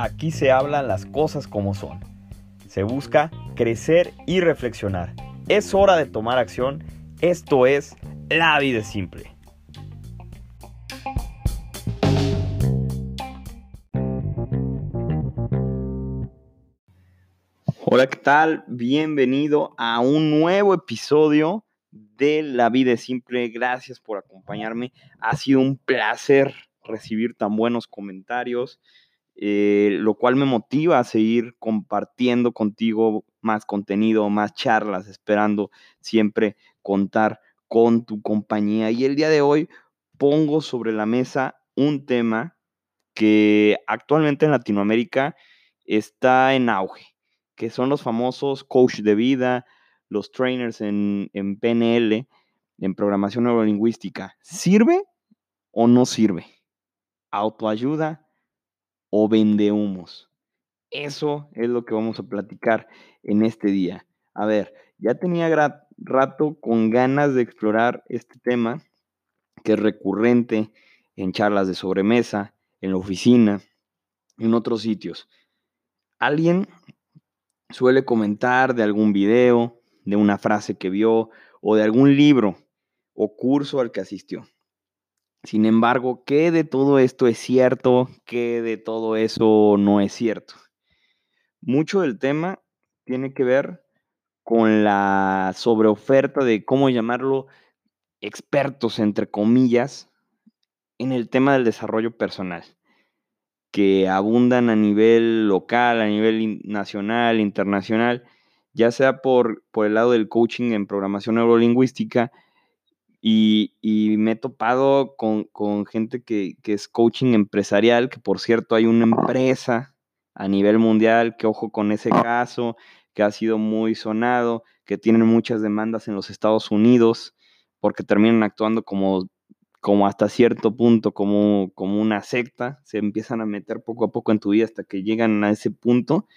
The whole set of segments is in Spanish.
Aquí se hablan las cosas como son. Se busca crecer y reflexionar. Es hora de tomar acción. Esto es La vida simple. Hola, ¿qué tal? Bienvenido a un nuevo episodio de La vida simple. Gracias por acompañarme. Ha sido un placer recibir tan buenos comentarios. Eh, lo cual me motiva a seguir compartiendo contigo más contenido, más charlas, esperando siempre contar con tu compañía. Y el día de hoy pongo sobre la mesa un tema que actualmente en Latinoamérica está en auge, que son los famosos coach de vida, los trainers en, en PNL, en programación neurolingüística. ¿Sirve o no sirve? Autoayuda o vende humos. Eso es lo que vamos a platicar en este día. A ver, ya tenía rato con ganas de explorar este tema que es recurrente en charlas de sobremesa, en la oficina, en otros sitios. Alguien suele comentar de algún video, de una frase que vio o de algún libro o curso al que asistió. Sin embargo, ¿qué de todo esto es cierto? ¿Qué de todo eso no es cierto? Mucho del tema tiene que ver con la sobreoferta de, ¿cómo llamarlo?, expertos, entre comillas, en el tema del desarrollo personal, que abundan a nivel local, a nivel nacional, internacional, ya sea por, por el lado del coaching en programación neurolingüística, y, me he topado con, gente que, es coaching empresarial, que por cierto hay una empresa a nivel mundial, que ojo con ese caso, que ha sido muy sonado, que tienen muchas demandas en los Estados Unidos, porque terminan actuando como, como hasta cierto punto, como, como una secta, se empiezan a meter poco a poco en tu vida hasta que llegan a ese punto,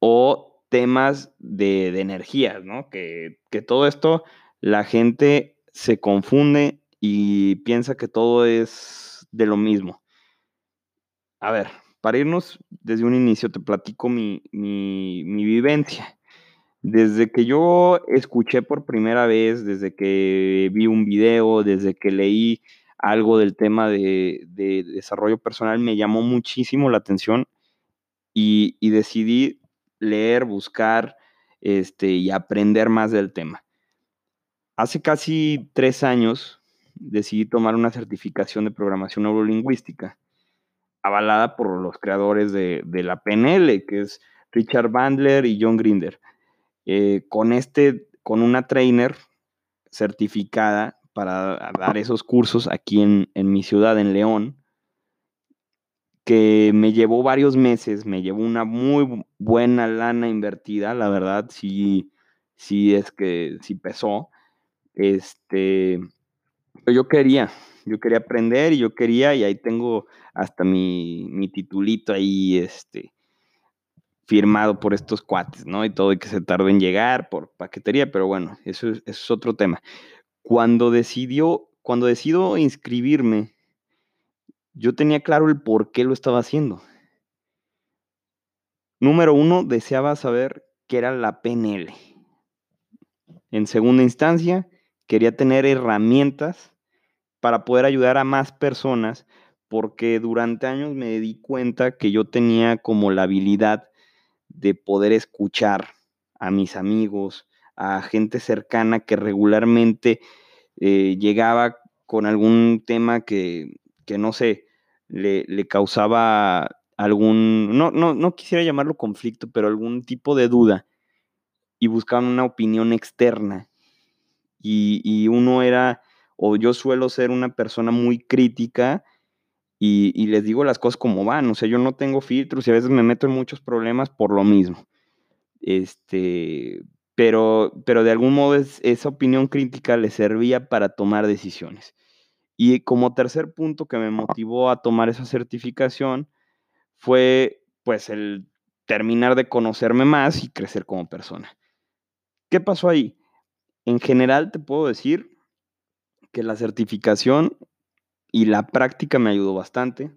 o temas de, de energías, ¿no? Que, que todo esto la gente se confunde y piensa que todo es de lo mismo. A ver, para irnos desde un inicio, te platico mi, vivencia. Desde que yo escuché por primera vez, desde que vi un video, desde que leí algo del tema de, desarrollo personal, me llamó muchísimo la atención y decidí leer, buscar este, y aprender más del tema. Hace casi tres años decidí tomar una certificación de programación neurolingüística, avalada por los creadores de, la PNL, que es Richard Bandler y John Grinder. Eh, con, este, con una trainer certificada para dar esos cursos aquí en, mi ciudad, en León, que me llevó varios meses, me llevó una muy buena lana invertida, la verdad, sí, sí es que sí pesó. Este, yo quería, yo quería aprender y yo quería, y ahí tengo hasta mi, mi titulito ahí, este, firmado por estos cuates, ¿no? Y todo, y que se tardó en llegar por paquetería, pero bueno, eso es, eso es otro tema. Cuando decidió, cuando decido inscribirme, yo tenía claro el por qué lo estaba haciendo. Número uno, deseaba saber qué era la PNL. En segunda instancia, quería tener herramientas para poder ayudar a más personas porque durante años me di cuenta que yo tenía como la habilidad de poder escuchar a mis amigos, a gente cercana que regularmente eh, llegaba con algún tema que, no sé, le, le, causaba algún, no, no, no quisiera llamarlo conflicto, pero algún tipo de duda y buscaban una opinión externa y, uno era, o yo suelo ser una persona muy crítica y, les digo las cosas como van, o sea, yo no tengo filtros y a veces me meto en muchos problemas por lo mismo. Este, pero, pero de algún modo esa opinión crítica le servía para tomar decisiones. Y como tercer punto que me motivó a tomar esa certificación fue pues el terminar de conocerme más y crecer como persona. ¿Qué pasó ahí? En general te puedo decir que la certificación y la práctica me ayudó bastante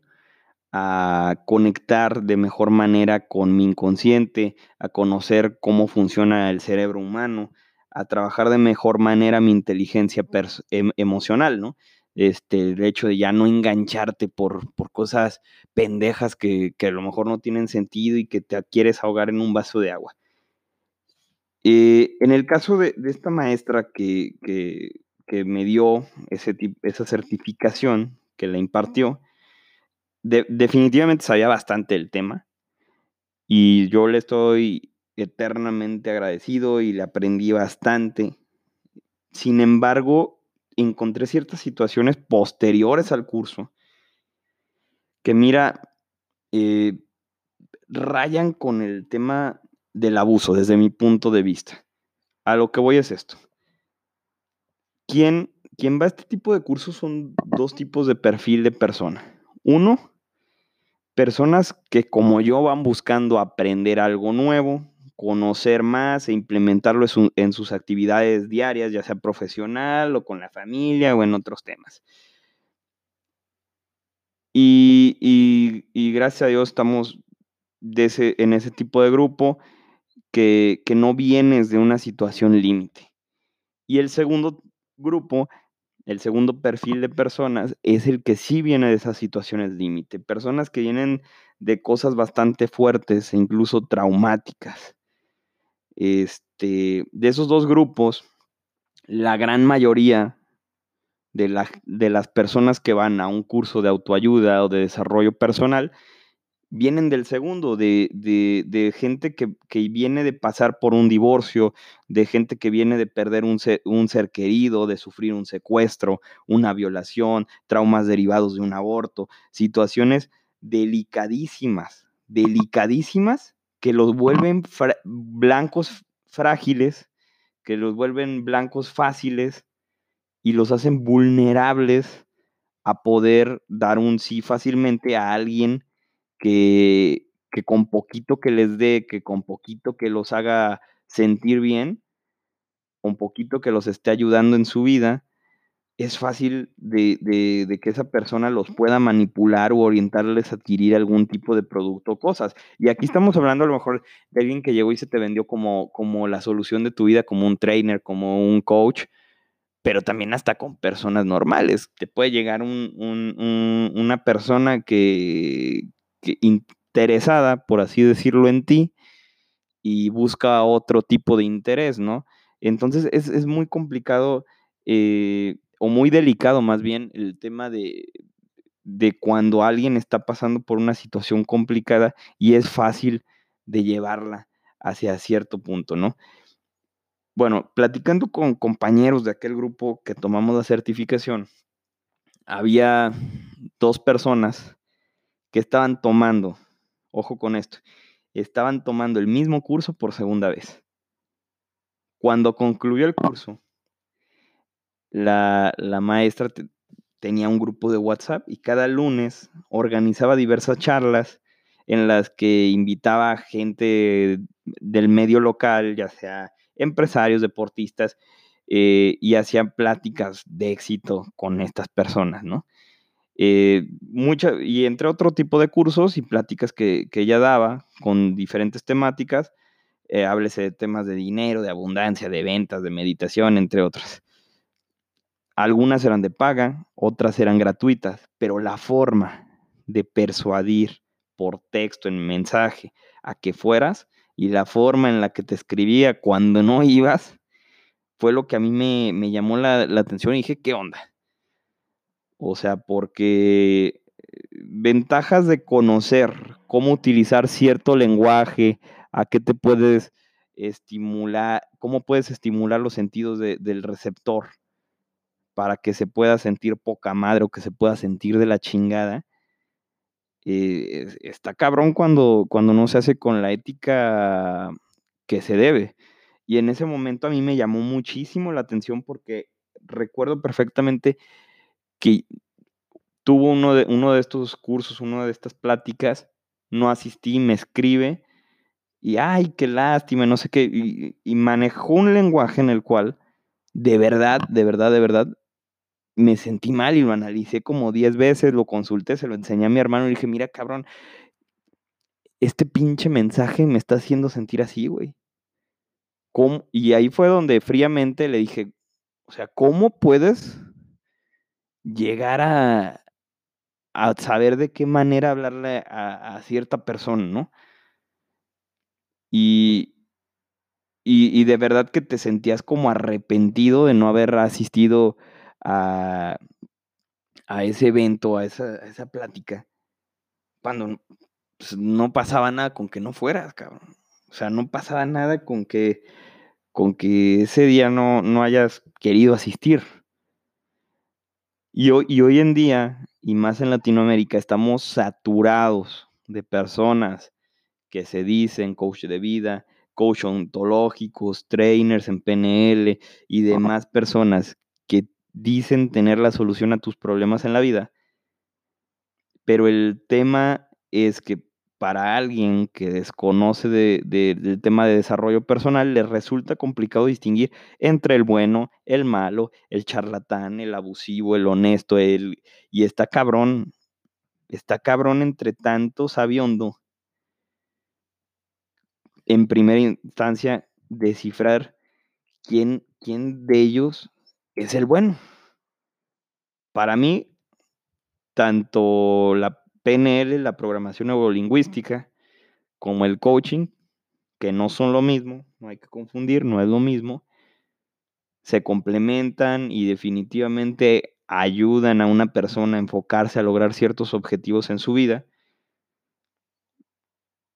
a conectar de mejor manera con mi inconsciente, a conocer cómo funciona el cerebro humano, a trabajar de mejor manera mi inteligencia em, emocional, ¿no? Este, el hecho de ya no engancharte por, por cosas pendejas que, a lo mejor no tienen sentido y que te quieres ahogar en un vaso de agua. Eh, en el caso de, esta maestra que, me dio ese, esa certificación, que la impartió, definitivamente sabía bastante el tema y yo le estoy eternamente agradecido y le aprendí bastante. Sin embargo, encontré ciertas situaciones posteriores al curso que, mira, eh, rayan con el tema del abuso desde mi punto de vista. A lo que voy es esto. ¿Quién, quien va a este tipo de cursos son dos tipos de perfil de persona. Uno, personas que como yo van buscando aprender algo nuevo, conocer más e implementarlo en, sus actividades diarias, ya sea profesional o con la familia o en otros temas. Y, gracias a Dios estamos en ese tipo de grupo que, que no vienes de una situación límite. Y el segundo grupo el segundo perfil de personas es el que sí viene de esas situaciones límite, personas que vienen de cosas bastante fuertes e incluso traumáticas. Este, de esos dos grupos, la gran mayoría de, de las personas que van a un curso de autoayuda o de desarrollo personal vienen del segundo, de, gente que, viene de pasar por un divorcio, de gente que viene de perder un ser, querido, de sufrir un secuestro, una violación, traumas derivados de un aborto, situaciones delicadísimas, delicadísimas que los vuelven blancos frágiles, que los vuelven blancos fáciles y los hacen vulnerables a poder dar un sí fácilmente a alguien que, con poquito que les dé, que con poquito que los haga sentir bien, con poquito que los esté ayudando en su vida, es fácil de, que esa persona los pueda manipular o orientarles a adquirir algún tipo de producto o cosas. Y aquí estamos hablando a lo mejor de alguien que llegó y se te vendió como, como la solución de tu vida, como un trainer, como un coach, pero también hasta con personas normales. Te puede llegar una persona que, interesada, por así decirlo, en ti y busca otro tipo de interés, ¿no? Entonces es, muy complicado eh, o muy delicado más bien el tema de, de cuando alguien está pasando por una situación complicada y es fácil de llevarla hacia cierto punto, ¿no? Bueno, platicando con compañeros de aquel grupo que tomamos la certificación, había dos personas que estaban tomando, ojo con esto, estaban tomando el mismo curso por segunda vez. Cuando concluyó el curso, la, maestra tenía un grupo de WhatsApp y cada lunes organizaba diversas charlas en las que invitaba gente del medio local, ya sea empresarios, deportistas, eh, y hacían pláticas de éxito con estas personas, ¿no? Eh, y entre otro tipo de cursos y pláticas que, ella daba con diferentes temáticas, eh, háblese de temas de dinero, de abundancia, de ventas, de meditación, entre otras. Algunas eran de paga, otras eran gratuitas, pero la forma de persuadir por texto, en mensaje, a que fueras y la forma en la que te escribía cuando no ibas, fue lo que a mí me, llamó la, atención y dije, ¿qué onda? O sea, porque ventajas de conocer cómo utilizar cierto lenguaje, a qué te puedes estimular, cómo puedes estimular los sentidos del receptor para que se pueda sentir poca madre o que se pueda sentir de la chingada. Eh, está cabrón cuando, cuando no se hace con la ética que se debe. Y en ese momento a mí me llamó muchísimo la atención porque recuerdo perfectamente que tuvo uno de, uno de estos cursos, una de estas pláticas, no asistí, me escribe y, ay, qué lástima, no sé qué, y, manejó un lenguaje en el cual, de verdad, de verdad, de verdad, me sentí mal y lo analicé como 10 veces, lo consulté, se lo enseñé a mi hermano y dije, mira, cabrón, este pinche mensaje me está haciendo sentir así, güey. Y ahí fue donde fríamente le dije, o sea, ¿cómo puedes llegar a, a saber de qué manera hablarle a, cierta persona, ¿no? Y, y, de verdad que te sentías como arrepentido de no haber asistido a, a ese evento, a esa, a esa plática, cuando pues, no pasaba nada con que no fueras, cabrón. O sea, no pasaba nada con que, con que ese día no, no hayas querido asistir. Y hoy, y hoy en día, y más en Latinoamérica, estamos saturados de personas que se dicen coach de vida, coach ontológicos, trainers en PNL y demás personas dicen tener la solución a tus problemas en la vida. Pero el tema es que para alguien que desconoce del tema de desarrollo personal, le resulta complicado distinguir entre el bueno, el malo, el charlatán, el abusivo, el honesto, el, y está cabrón, está cabrón entre tanto sabiondo. En primera instancia, descifrar quién, quién de ellos es el bueno. Para mí, tanto la PNL, la programación neurolingüística, como el coaching, que no son lo mismo, no hay que confundir, no es lo mismo, se complementan y definitivamente ayudan a una persona a enfocarse a lograr ciertos objetivos en su vida,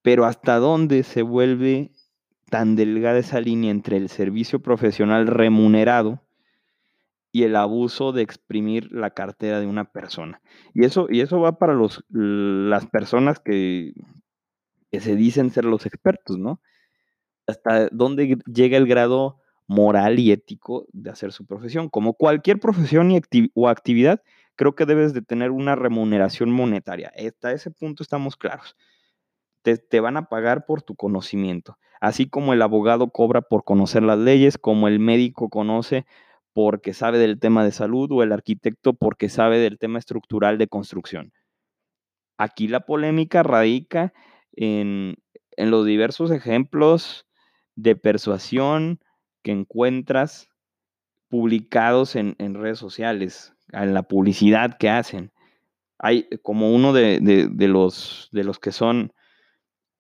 pero hasta dónde se vuelve tan delgada esa línea entre el servicio profesional remunerado y el abuso de exprimir la cartera de una persona. Y eso, y eso va para los, las personas que, que se dicen ser los expertos, ¿no? Hasta dónde llega el grado moral y ético de hacer su profesión. Como cualquier profesión y o actividad, creo que debes de tener una remuneración monetaria. Hasta ese punto estamos claros. Te, te, van a pagar por tu conocimiento, así como el abogado cobra por conocer las leyes, como el médico conoce porque sabe del tema de salud o el arquitecto porque sabe del tema estructural de construcción. Aquí la polémica radica en, los diversos ejemplos de persuasión que encuentras publicados en, redes sociales, en la publicidad que hacen. Hay como uno de, los, de los que son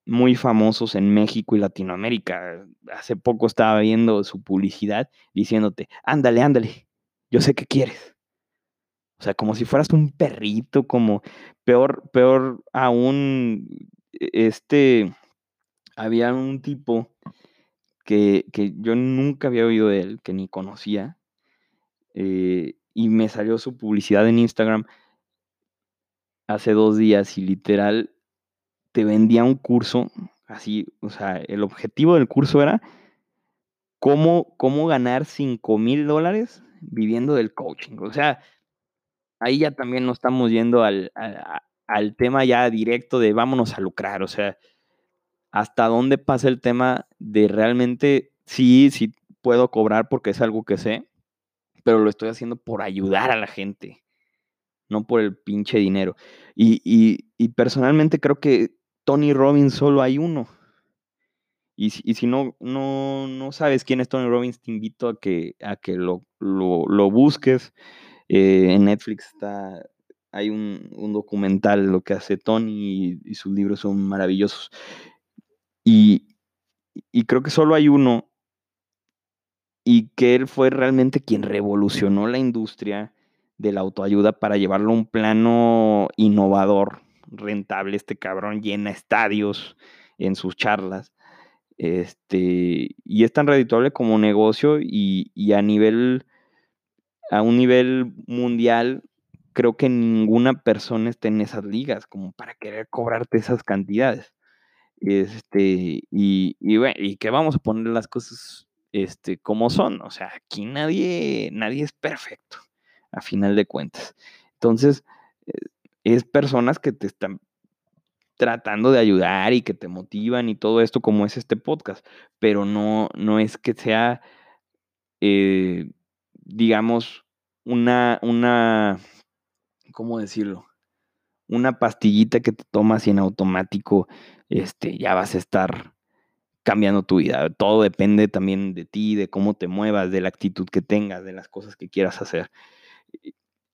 muy famosos en México y Latinoamérica. Hace poco estaba viendo su publicidad diciéndote, ándale, ándale, yo sé qué quieres. O sea, como si fueras un perrito, como peor, peor aún, este, había un tipo que, yo nunca había oído de él, que ni conocía, eh, y me salió su publicidad en Instagram hace dos días y literal te vendía un curso, así, o sea, el objetivo del curso era cómo, cómo ganar 5 mil dólares viviendo del coaching. O sea, ahí ya también no estamos yendo al, al, tema ya directo de vámonos a lucrar, o sea, hasta dónde pasa el tema de realmente, sí, sí puedo cobrar porque es algo que sé, pero lo estoy haciendo por ayudar a la gente, no por el pinche dinero. Y, y personalmente creo que Tony Robbins solo hay uno. Y, si no, no, sabes quién es Tony Robbins, te invito a que, a que lo, busques. Eh, en Netflix está, hay un, documental lo que hace Tony y, sus libros son maravillosos. Y, y, creo que solo hay uno y que él fue realmente quien revolucionó la industria de la autoayuda para llevarlo a un plano innovador rentable este cabrón, llena estadios en sus charlas. Este, y es tan redituable como negocio y, a nivel, a un nivel mundial, creo que ninguna persona está en esas ligas como para querer cobrarte esas cantidades. Este, y, y bueno, y que vamos a poner las cosas este, como son. O sea, aquí nadie, nadie es perfecto, a final de cuentas. Entonces, es personas que te están tratando de ayudar y que te motivan y todo esto como es este podcast, pero no, no es que sea, eh, digamos, una, una, ¿cómo decirlo? Una pastillita que te tomas y en automático este, ya vas a estar cambiando tu vida. Todo depende también de ti, de cómo te muevas, de la actitud que tengas, de las cosas que quieras hacer.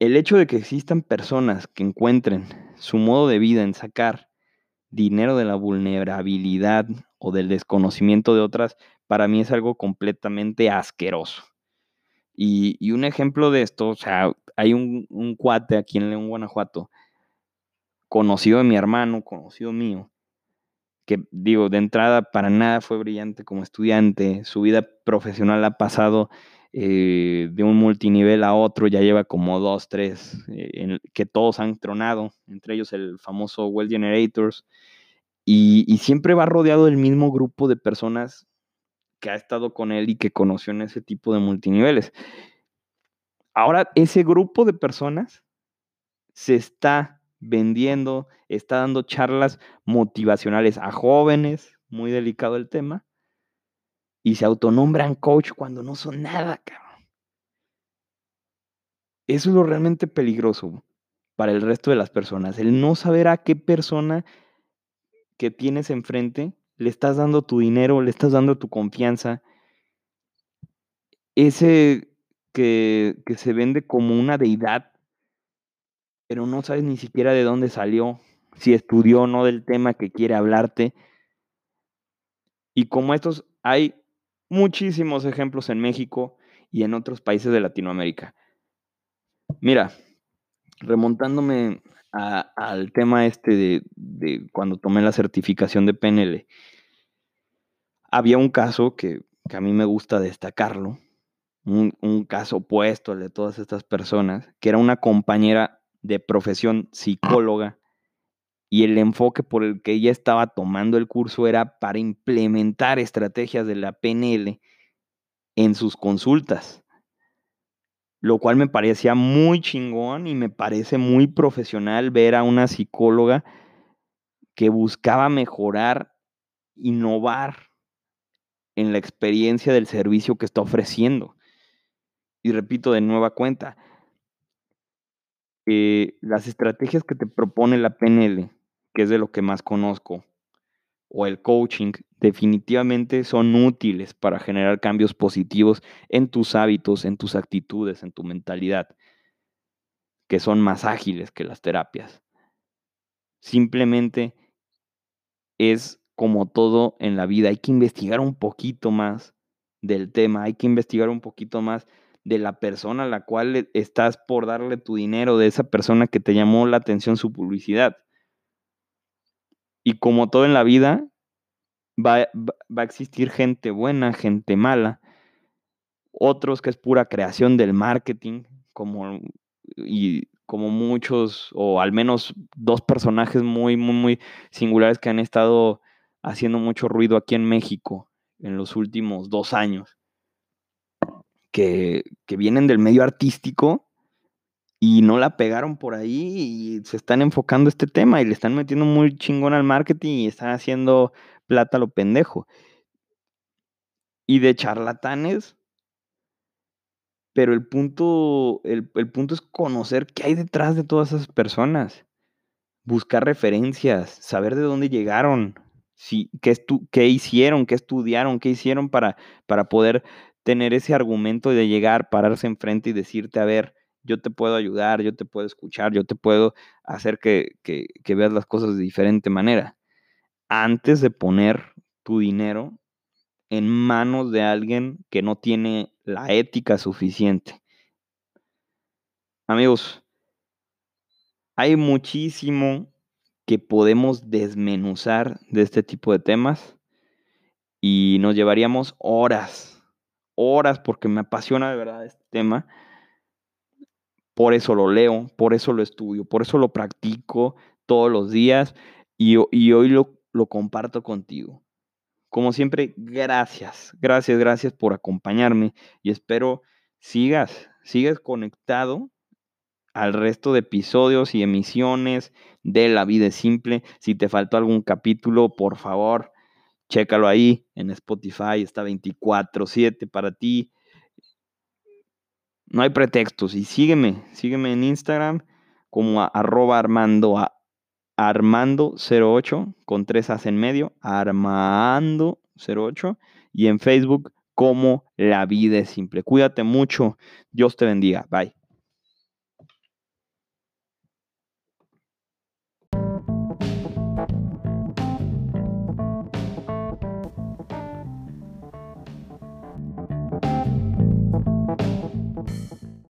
El hecho de que existan personas que encuentren su modo de vida en sacar dinero de la vulnerabilidad o del desconocimiento de otras, para mí es algo completamente asqueroso. Y, un ejemplo de esto, o sea, hay un, un cuate aquí en León, Guanajuato, conocido de mi hermano, conocido mío, que digo, de entrada para nada fue brillante como estudiante, su vida profesional ha pasado eh, de un multinivel a otro, ya lleva como dos, tres, eh, que todos han tronado, entre ellos el famoso Well Generators, y, y, siempre va rodeado del mismo grupo de personas que ha estado con él y que conoció en ese tipo de multiniveles. Ahora, ese grupo de personas se está vendiendo, está dando charlas motivacionales a jóvenes, muy delicado el tema, y se autonombran coach cuando no son nada, cabrón. Eso es lo realmente peligroso para el resto de las personas, el no saber a qué persona que tienes enfrente le estás dando tu dinero, le estás dando tu confianza. Ese que, que se vende como una deidad pero no sabes ni siquiera de dónde salió, si estudió o no del tema que quiere hablarte. Y como estos, hay muchísimos ejemplos en México y en otros países de Latinoamérica. Mira, remontándome al tema este de, cuando tomé la certificación de PNL, había un caso que, a mí me gusta destacarlo, un, un caso opuesto al de todas estas personas, que era una compañera de profesión psicóloga y el enfoque por el que ella estaba tomando el curso era para implementar estrategias de la PNL en sus consultas, lo cual me parecía muy chingón y me parece muy profesional ver a una psicóloga que buscaba mejorar, innovar en la experiencia del servicio que está ofreciendo. Y repito de nueva cuenta, eh, las estrategias que te propone la PNL, que es de lo que más conozco, o el coaching, definitivamente son útiles para generar cambios positivos en tus hábitos, en tus actitudes, en tu mentalidad, que son más ágiles que las terapias. Simplemente es como todo en la vida, hay que investigar un poquito más del tema, hay que investigar un poquito más de la persona a la cual estás por darle tu dinero, de esa persona que te llamó la atención su publicidad. Y como todo en la vida, va, va, a existir gente buena, gente mala, otros que es pura creación del marketing, como, y como muchos, o al menos dos personajes muy, muy, muy singulares que han estado haciendo mucho ruido aquí en México en los últimos dos años que, vienen del medio artístico y no la pegaron por ahí y se están enfocando este tema y le están metiendo muy chingón al marketing y están haciendo plata lo pendejo. Y de charlatanes, pero el punto, el, punto es conocer qué hay detrás de todas esas personas, buscar referencias, saber de dónde llegaron, si, qué, qué hicieron, qué estudiaron, qué hicieron para, para poder tener ese argumento de llegar, pararse enfrente y decirte, a ver, yo te puedo ayudar, yo te puedo escuchar, yo te puedo hacer que, que, veas las cosas de diferente manera. Antes de poner tu dinero en manos de alguien que no tiene la ética suficiente. Amigos, hay muchísimo que podemos desmenuzar de este tipo de temas y nos llevaríamos horas horas porque me apasiona de verdad este tema. Por eso lo leo, por eso lo estudio, por eso lo practico todos los días y, hoy lo, comparto contigo. Como siempre, gracias, gracias, gracias por acompañarme y espero sigas, sigas conectado al resto de episodios y emisiones de La Vida es Simple. Si te faltó algún capítulo, por favor, Chécalo ahí en Spotify, está 24/7 para ti. No hay pretextos. Y sígueme, sígueme en Instagram como arroba armando armando08 con tres as en medio, armando08 y en Facebook como La Vida es Simple. Cuídate mucho. Dios te bendiga. Bye.